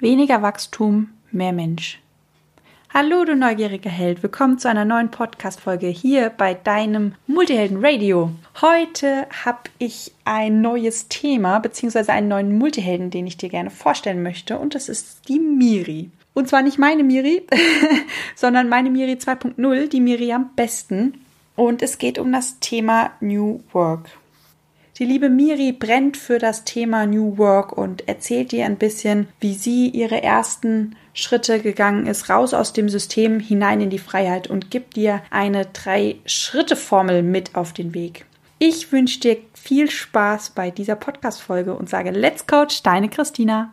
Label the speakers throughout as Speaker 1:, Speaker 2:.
Speaker 1: Weniger Wachstum, mehr Mensch. Hallo, du neugieriger Held. Willkommen zu einer neuen Podcast-Folge hier bei deinem Multihelden Radio. Heute habe ich ein neues Thema, beziehungsweise einen neuen Multihelden, den ich dir gerne vorstellen möchte. Und das ist die Miri. Und zwar nicht meine Miri, sondern meine Miri 2.0, die Miri am besten. Und es geht um das Thema New Work. Die liebe Miri brennt für das Thema New Work und erzählt dir ein bisschen, wie sie ihre ersten Schritte gegangen ist, raus aus dem System hinein in die Freiheit und gibt dir eine Drei-Schritte-Formel mit auf den Weg. Ich wünsche dir viel Spaß bei dieser Podcast-Folge und sage Let's Coach, deine Christina.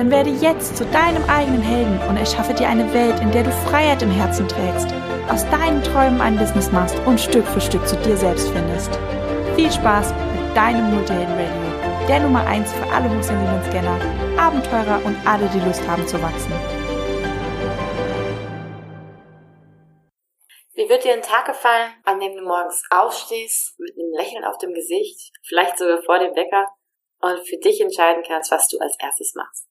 Speaker 1: Dann werde jetzt zu deinem eigenen Helden und erschaffe dir eine Welt, in der du Freiheit im Herzen trägst, aus deinen Träumen ein Business machst und Stück für Stück zu dir selbst findest. Viel Spaß mit deinem Multihelden Radio, der Nummer 1 für alle hochsensiblen Scanner, Abenteurer und alle, die Lust haben zu wachsen.
Speaker 2: Wie wird dir ein Tag gefallen, an dem du morgens aufstehst, mit einem Lächeln auf dem Gesicht, vielleicht sogar vor dem Wecker, und für dich entscheiden kannst, was du als erstes machst?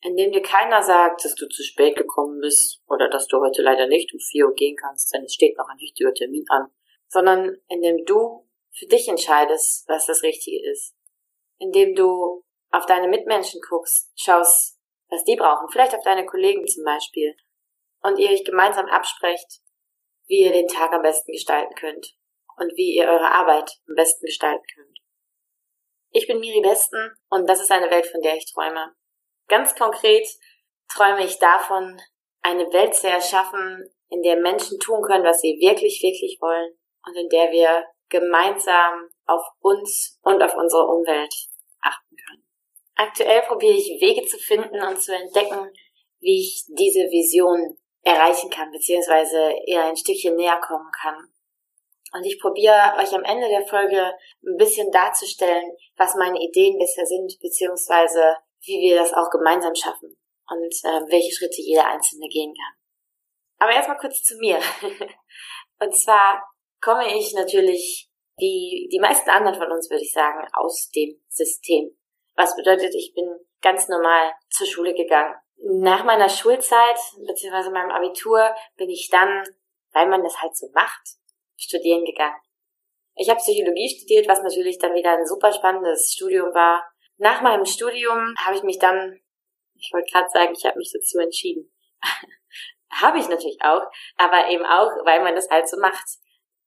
Speaker 2: Indem dir keiner sagt, dass du zu spät gekommen bist oder dass du heute leider nicht um 4 Uhr gehen kannst, denn es steht noch ein wichtiger Termin an, sondern indem du für dich entscheidest, was das Richtige ist. Indem du auf deine Mitmenschen guckst, schaust, was die brauchen, vielleicht auf deine Kollegen zum Beispiel, und ihr euch gemeinsam absprecht, wie ihr den Tag am besten gestalten könnt und wie ihr eure Arbeit am besten gestalten könnt. Ich bin Miri Besten und das ist eine Welt, von der ich träume. Ganz konkret träume ich davon, eine Welt zu erschaffen, in der Menschen tun können, was sie wirklich, wirklich wollen und in der wir gemeinsam auf uns und auf unsere Umwelt achten können. Aktuell probiere ich Wege zu finden und zu entdecken, wie ich diese Vision erreichen kann, beziehungsweise ihr ein Stückchen näher kommen kann. Und ich probiere euch am Ende der Folge ein bisschen darzustellen, was meine Ideen bisher sind, beziehungsweise wie wir das auch gemeinsam schaffen und äh, welche Schritte jeder Einzelne gehen kann. Aber erstmal kurz zu mir. und zwar komme ich natürlich, wie die meisten anderen von uns, würde ich sagen, aus dem System. Was bedeutet, ich bin ganz normal zur Schule gegangen. Nach meiner Schulzeit, beziehungsweise meinem Abitur, bin ich dann, weil man das halt so macht, studieren gegangen. Ich habe Psychologie studiert, was natürlich dann wieder ein super spannendes Studium war, nach meinem Studium habe ich mich dann, ich wollte gerade sagen, ich habe mich dazu entschieden. habe ich natürlich auch, aber eben auch, weil man das halt so macht.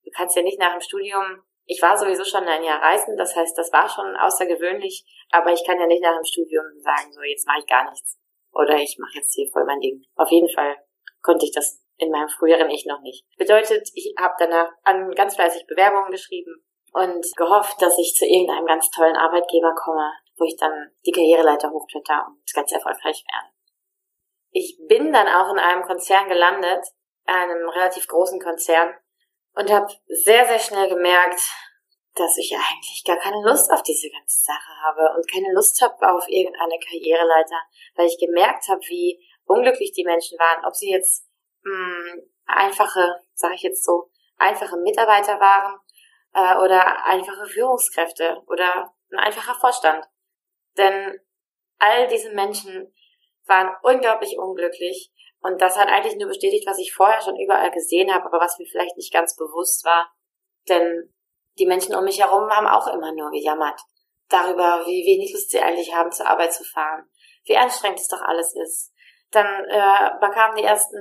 Speaker 2: Du kannst ja nicht nach dem Studium, ich war sowieso schon ein Jahr reisen, das heißt, das war schon außergewöhnlich, aber ich kann ja nicht nach dem Studium sagen, so jetzt mache ich gar nichts. Oder ich mache jetzt hier voll mein Ding. Auf jeden Fall konnte ich das in meinem früheren Ich noch nicht. Bedeutet, ich habe danach an ganz fleißig Bewerbungen geschrieben und gehofft, dass ich zu irgendeinem ganz tollen Arbeitgeber komme, wo ich dann die Karriereleiter hochkletter und ganz erfolgreich werde. Ich bin dann auch in einem Konzern gelandet, einem relativ großen Konzern, und habe sehr, sehr schnell gemerkt, dass ich eigentlich gar keine Lust auf diese ganze Sache habe und keine Lust habe auf irgendeine Karriereleiter, weil ich gemerkt habe, wie unglücklich die Menschen waren, ob sie jetzt mh, hm, einfache, sage ich jetzt so, einfache Mitarbeiter waren äh, oder einfache Führungskräfte oder ein einfacher Vorstand. Denn all diese Menschen waren unglaublich unglücklich und das hat eigentlich nur bestätigt, was ich vorher schon überall gesehen habe, aber was mir vielleicht nicht ganz bewusst war. Denn die Menschen um mich herum haben auch immer nur gejammert darüber, wie wenig Lust sie eigentlich haben, zur Arbeit zu fahren, wie anstrengend es doch alles ist. Dann äh, bekamen die ersten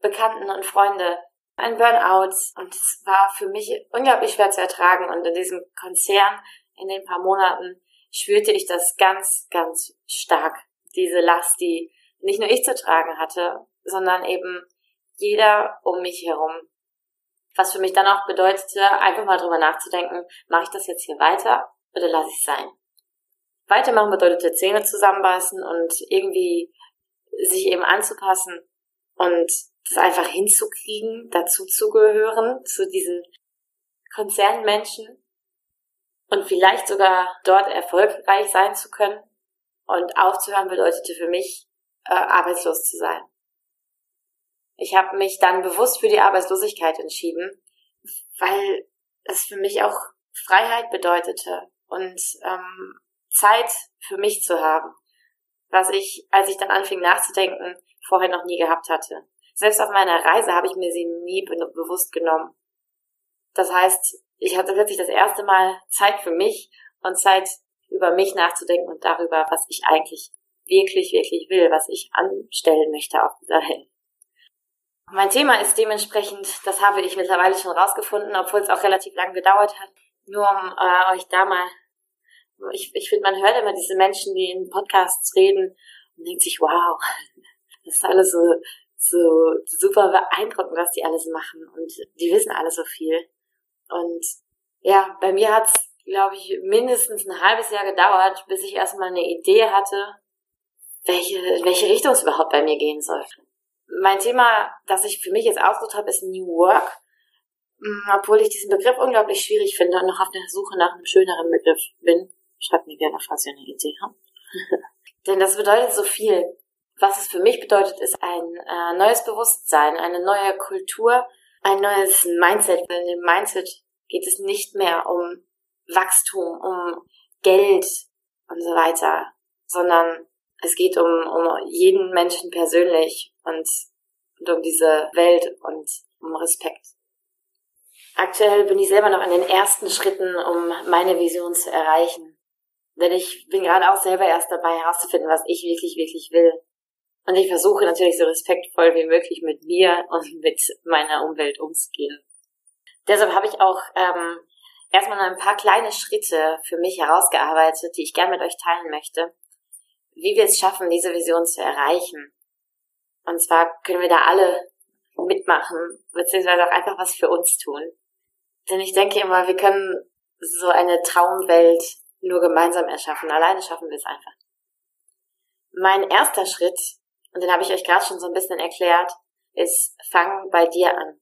Speaker 2: Bekannten und Freunde ein Burnout und es war für mich unglaublich schwer zu ertragen und in diesem Konzern in den paar Monaten spürte ich das ganz, ganz stark. Diese Last, die nicht nur ich zu tragen hatte, sondern eben jeder um mich herum. Was für mich dann auch bedeutete, einfach mal drüber nachzudenken, mache ich das jetzt hier weiter oder lasse ich es sein? Weitermachen bedeutet Zähne zusammenbeißen und irgendwie sich eben anzupassen und das einfach hinzukriegen, dazu zu gehören, zu diesen Konzernmenschen und vielleicht sogar dort erfolgreich sein zu können. Und aufzuhören bedeutete für mich, äh, arbeitslos zu sein. Ich habe mich dann bewusst für die Arbeitslosigkeit entschieden, weil es für mich auch Freiheit bedeutete und ähm, Zeit für mich zu haben, was ich, als ich dann anfing nachzudenken, vorher noch nie gehabt hatte. Selbst auf meiner Reise habe ich mir sie nie be bewusst genommen. Das heißt, ich hatte wirklich das erste Mal Zeit für mich und Zeit über mich nachzudenken und darüber, was ich eigentlich wirklich, wirklich will, was ich anstellen möchte auf dieser Welt. Mein Thema ist dementsprechend, das habe ich mittlerweile schon rausgefunden, obwohl es auch relativ lang gedauert hat, nur um äh, euch da mal, ich, ich finde, man hört immer diese Menschen, die in Podcasts reden und denkt sich, wow, das ist alles so, so super beeindruckend, was die alles machen und die wissen alle so viel. Und ja, bei mir hat's, glaube ich, mindestens ein halbes Jahr gedauert, bis ich erstmal eine Idee hatte, welche, welche Richtung es überhaupt bei mir gehen soll. Mein Thema, das ich für mich jetzt ausgesucht habe, ist New Work. Mm, obwohl ich diesen Begriff unglaublich schwierig finde und noch auf der Suche nach einem schöneren Begriff bin. Schreibt mir gerne, falls ihr eine Idee habt. Denn das bedeutet so viel. Was es für mich bedeutet, ist ein äh, neues Bewusstsein, eine neue Kultur, ein neues Mindset. In dem Mindset geht es nicht mehr um Wachstum, um Geld und so weiter, sondern es geht um, um jeden Menschen persönlich und, und um diese Welt und um Respekt. Aktuell bin ich selber noch an den ersten Schritten, um meine Vision zu erreichen. Denn ich bin gerade auch selber erst dabei herauszufinden, was ich wirklich, wirklich will. Und ich versuche natürlich so respektvoll wie möglich mit mir und mit meiner Umwelt umzugehen. Deshalb habe ich auch ähm, erstmal ein paar kleine Schritte für mich herausgearbeitet, die ich gerne mit euch teilen möchte, wie wir es schaffen, diese Vision zu erreichen. Und zwar können wir da alle mitmachen, beziehungsweise auch einfach was für uns tun. Denn ich denke immer, wir können so eine Traumwelt nur gemeinsam erschaffen. Alleine schaffen wir es einfach. Mein erster Schritt und den habe ich euch gerade schon so ein bisschen erklärt, ist fang bei dir an.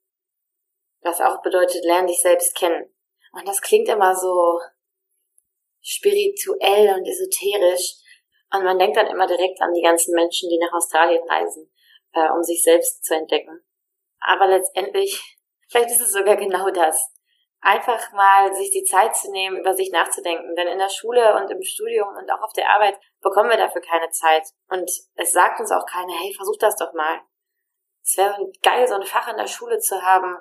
Speaker 2: Was auch bedeutet, lern dich selbst kennen. Und das klingt immer so spirituell und esoterisch. Und man denkt dann immer direkt an die ganzen Menschen, die nach Australien reisen, äh, um sich selbst zu entdecken. Aber letztendlich, vielleicht ist es sogar genau das einfach mal sich die Zeit zu nehmen, über sich nachzudenken. Denn in der Schule und im Studium und auch auf der Arbeit bekommen wir dafür keine Zeit. Und es sagt uns auch keiner, hey, versuch das doch mal. Es wäre geil, so ein Fach in der Schule zu haben,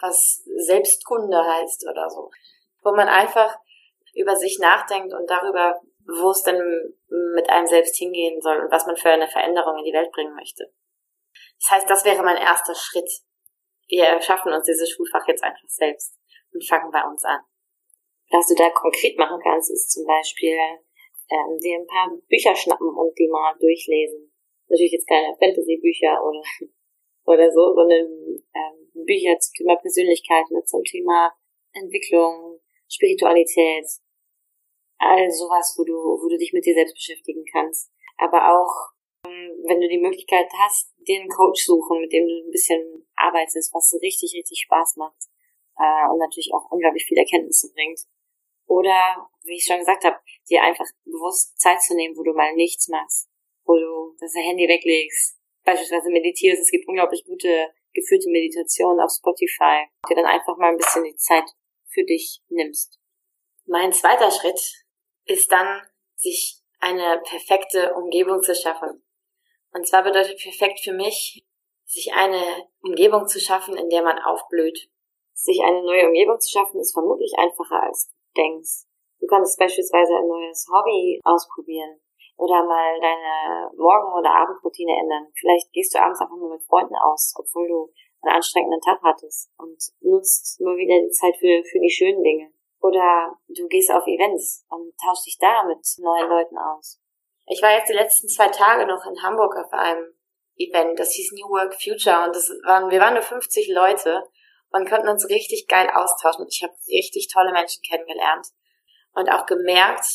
Speaker 2: was Selbstkunde heißt oder so. Wo man einfach über sich nachdenkt und darüber, wo es denn mit einem selbst hingehen soll und was man für eine Veränderung in die Welt bringen möchte. Das heißt, das wäre mein erster Schritt. Wir schaffen uns dieses Schulfach jetzt einfach selbst und fangen bei uns an. Was du da konkret machen kannst, ist zum Beispiel ähm, dir ein paar Bücher schnappen und die mal durchlesen. Natürlich jetzt keine Fantasy-Bücher oder, oder so, sondern ähm, Bücher zum Thema Persönlichkeit, ne, zum Thema Entwicklung, Spiritualität, all sowas, wo du, wo du dich mit dir selbst beschäftigen kannst. Aber auch, ähm, wenn du die Möglichkeit hast, einen Coach suchen, mit dem du ein bisschen arbeitest, was richtig, richtig Spaß macht äh, und natürlich auch unglaublich viel Erkenntnisse bringt. Oder, wie ich schon gesagt habe, dir einfach bewusst Zeit zu nehmen, wo du mal nichts machst, wo du das Handy weglegst, beispielsweise meditierst. Es gibt unglaublich gute geführte Meditationen auf Spotify, dir dann einfach mal ein bisschen die Zeit für dich nimmst. Mein zweiter Schritt ist dann, sich eine perfekte Umgebung zu schaffen. Und zwar bedeutet perfekt für mich, sich eine Umgebung zu schaffen, in der man aufblüht, sich eine neue Umgebung zu schaffen, ist vermutlich einfacher als du denkst. Du kannst beispielsweise ein neues Hobby ausprobieren oder mal deine Morgen- oder Abendroutine ändern. Vielleicht gehst du abends einfach nur mit Freunden aus, obwohl du einen anstrengenden Tag hattest und nutzt nur wieder die Zeit für, für die schönen Dinge. Oder du gehst auf Events und tauschst dich da mit neuen Leuten aus. Ich war jetzt die letzten zwei Tage noch in Hamburg auf einem Event, das hieß New Work Future und das waren, wir waren nur 50 Leute und konnten uns richtig geil austauschen. Ich habe richtig tolle Menschen kennengelernt und auch gemerkt,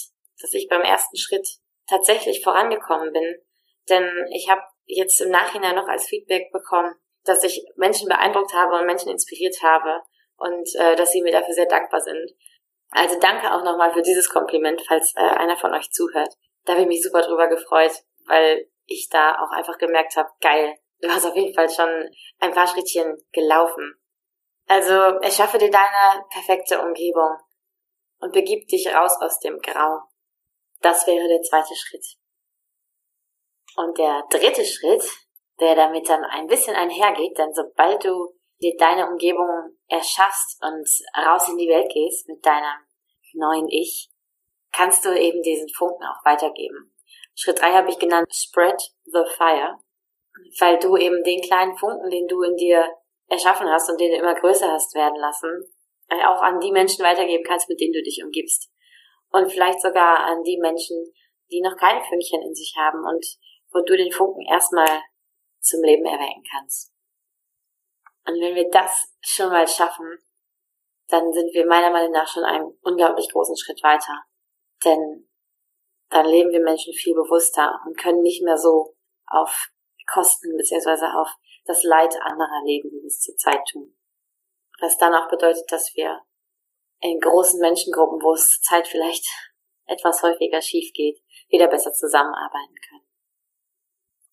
Speaker 2: dass ich beim ersten Schritt tatsächlich vorangekommen bin. Denn ich habe jetzt im Nachhinein noch als Feedback bekommen, dass ich Menschen beeindruckt habe und Menschen inspiriert habe und äh, dass sie mir dafür sehr dankbar sind. Also danke auch nochmal für dieses Kompliment, falls äh, einer von euch zuhört. Da habe ich mich super drüber gefreut, weil ich da auch einfach gemerkt habe, geil, du hast auf jeden Fall schon ein paar Schrittchen gelaufen. Also erschaffe dir deine perfekte Umgebung und begib dich raus aus dem Grau. Das wäre der zweite Schritt. Und der dritte Schritt, der damit dann ein bisschen einhergeht, denn sobald du dir deine Umgebung erschaffst und raus in die Welt gehst mit deinem neuen Ich, kannst du eben diesen Funken auch weitergeben. Schritt drei habe ich genannt Spread the Fire, weil du eben den kleinen Funken, den du in dir erschaffen hast und den du immer größer hast werden lassen, äh, auch an die Menschen weitergeben kannst, mit denen du dich umgibst. Und vielleicht sogar an die Menschen, die noch keine Fünkchen in sich haben und wo du den Funken erstmal zum Leben erwecken kannst. Und wenn wir das schon mal schaffen, dann sind wir meiner Meinung nach schon einen unglaublich großen Schritt weiter. Denn dann leben wir Menschen viel bewusster und können nicht mehr so auf Kosten beziehungsweise auf das Leid anderer leben, wie wir es zurzeit tun. Was dann auch bedeutet, dass wir in großen Menschengruppen, wo es Zeit vielleicht etwas häufiger schief geht, wieder besser zusammenarbeiten können.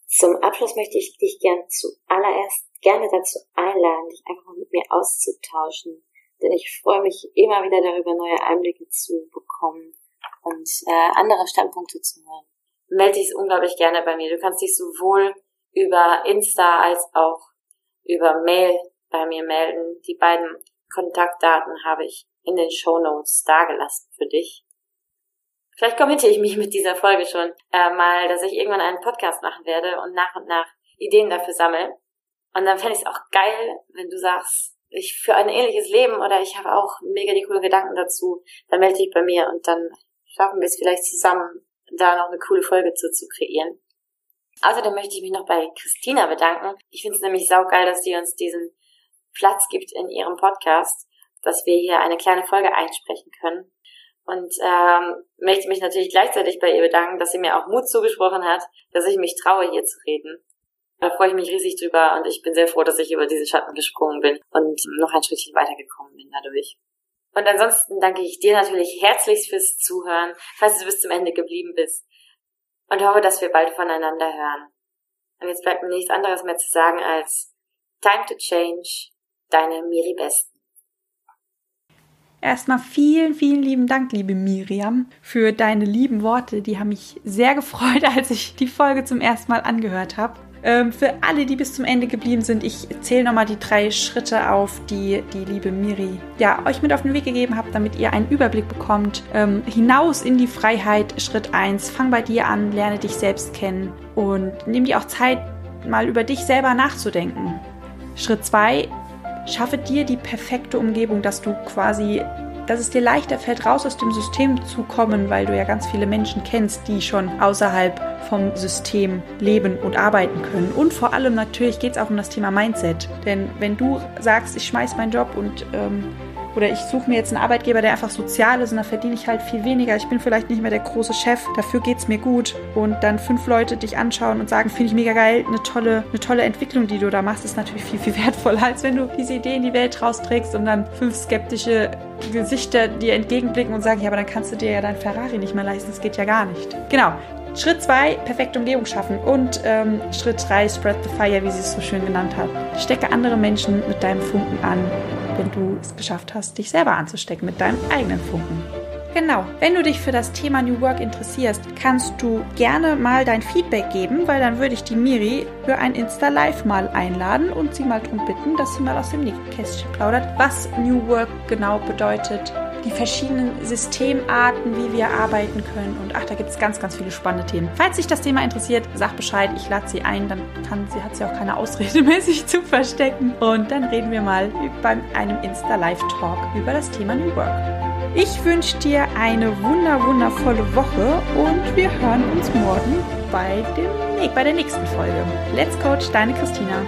Speaker 2: Zum Abschluss möchte ich dich gern zuallererst gerne dazu einladen, dich einfach mal mit mir auszutauschen. Denn ich freue mich immer wieder darüber, neue Einblicke zu bekommen und äh, andere Standpunkte zu hören. Melde dich unglaublich gerne bei mir. Du kannst dich sowohl über Insta als auch über Mail bei mir melden. Die beiden Kontaktdaten habe ich in den Show Notes dargelassen für dich. Vielleicht kommentiere ich mich mit dieser Folge schon äh, mal, dass ich irgendwann einen Podcast machen werde und nach und nach Ideen dafür sammle. Und dann fände ich es auch geil, wenn du sagst, ich für ein ähnliches Leben oder ich habe auch mega die coolen Gedanken dazu, dann melde dich bei mir und dann schaffen wir es vielleicht zusammen, da noch eine coole Folge zu, zu kreieren. Außerdem möchte ich mich noch bei Christina bedanken. Ich finde es nämlich saugeil, dass sie uns diesen Platz gibt in ihrem Podcast, dass wir hier eine kleine Folge einsprechen können. Und ähm, möchte mich natürlich gleichzeitig bei ihr bedanken, dass sie mir auch Mut zugesprochen hat, dass ich mich traue, hier zu reden. Da freue ich mich riesig drüber und ich bin sehr froh, dass ich über diesen Schatten gesprungen bin und noch ein Schrittchen weitergekommen bin dadurch. Und ansonsten danke ich dir natürlich herzlichst fürs Zuhören, falls du bis zum Ende geblieben bist und hoffe, dass wir bald voneinander hören. Und jetzt bleibt mir nichts anderes mehr zu sagen als Time to Change, deine Miri Besten.
Speaker 1: Erstmal vielen, vielen lieben Dank, liebe Miriam, für deine lieben Worte. Die haben mich sehr gefreut, als ich die Folge zum ersten Mal angehört habe. Ähm, für alle, die bis zum Ende geblieben sind, ich zähle nochmal die drei Schritte auf, die die liebe Miri ja, euch mit auf den Weg gegeben hat, damit ihr einen Überblick bekommt. Ähm, hinaus in die Freiheit, Schritt 1, fang bei dir an, lerne dich selbst kennen und nimm dir auch Zeit, mal über dich selber nachzudenken. Schritt 2, schaffe dir die perfekte Umgebung, dass du quasi dass es dir leichter fällt, raus aus dem System zu kommen, weil du ja ganz viele Menschen kennst, die schon außerhalb vom System leben und arbeiten können. Und vor allem natürlich geht es auch um das Thema Mindset. Denn wenn du sagst, ich schmeiß meinen Job und ähm, oder ich suche mir jetzt einen Arbeitgeber, der einfach sozial ist und da verdiene ich halt viel weniger. Ich bin vielleicht nicht mehr der große Chef, dafür geht es mir gut. Und dann fünf Leute dich anschauen und sagen, finde ich mega geil, eine tolle, eine tolle Entwicklung, die du da machst, ist natürlich viel, viel wertvoller, als wenn du diese Idee in die Welt rausträgst und dann fünf skeptische Gesichter dir entgegenblicken und sagen, ja, aber dann kannst du dir ja dein Ferrari nicht mehr leisten, das geht ja gar nicht. Genau. Schritt 2, perfekte Umgebung schaffen. Und ähm, Schritt 3, spread the fire, wie sie es so schön genannt hat. Stecke andere Menschen mit deinem Funken an wenn du es geschafft hast, dich selber anzustecken mit deinem eigenen Funken. Genau, wenn du dich für das Thema New Work interessierst, kannst du gerne mal dein Feedback geben, weil dann würde ich die Miri für ein Insta Live mal einladen und sie mal darum bitten, dass sie mal aus dem Nähkästchen plaudert, was New Work genau bedeutet, die verschiedenen Systemarten, wie wir arbeiten können. Und ach, da gibt es ganz, ganz viele spannende Themen. Falls sich das Thema interessiert, sag Bescheid, ich lade sie ein, dann kann sie, hat sie auch keine Ausrede mehr, sich zu verstecken. Und dann reden wir mal bei einem Insta-Live-Talk über das Thema New Work. Ich wünsche dir eine wunder, wundervolle Woche und wir hören uns morgen bei, dem, bei der nächsten Folge. Let's Coach, deine Christina.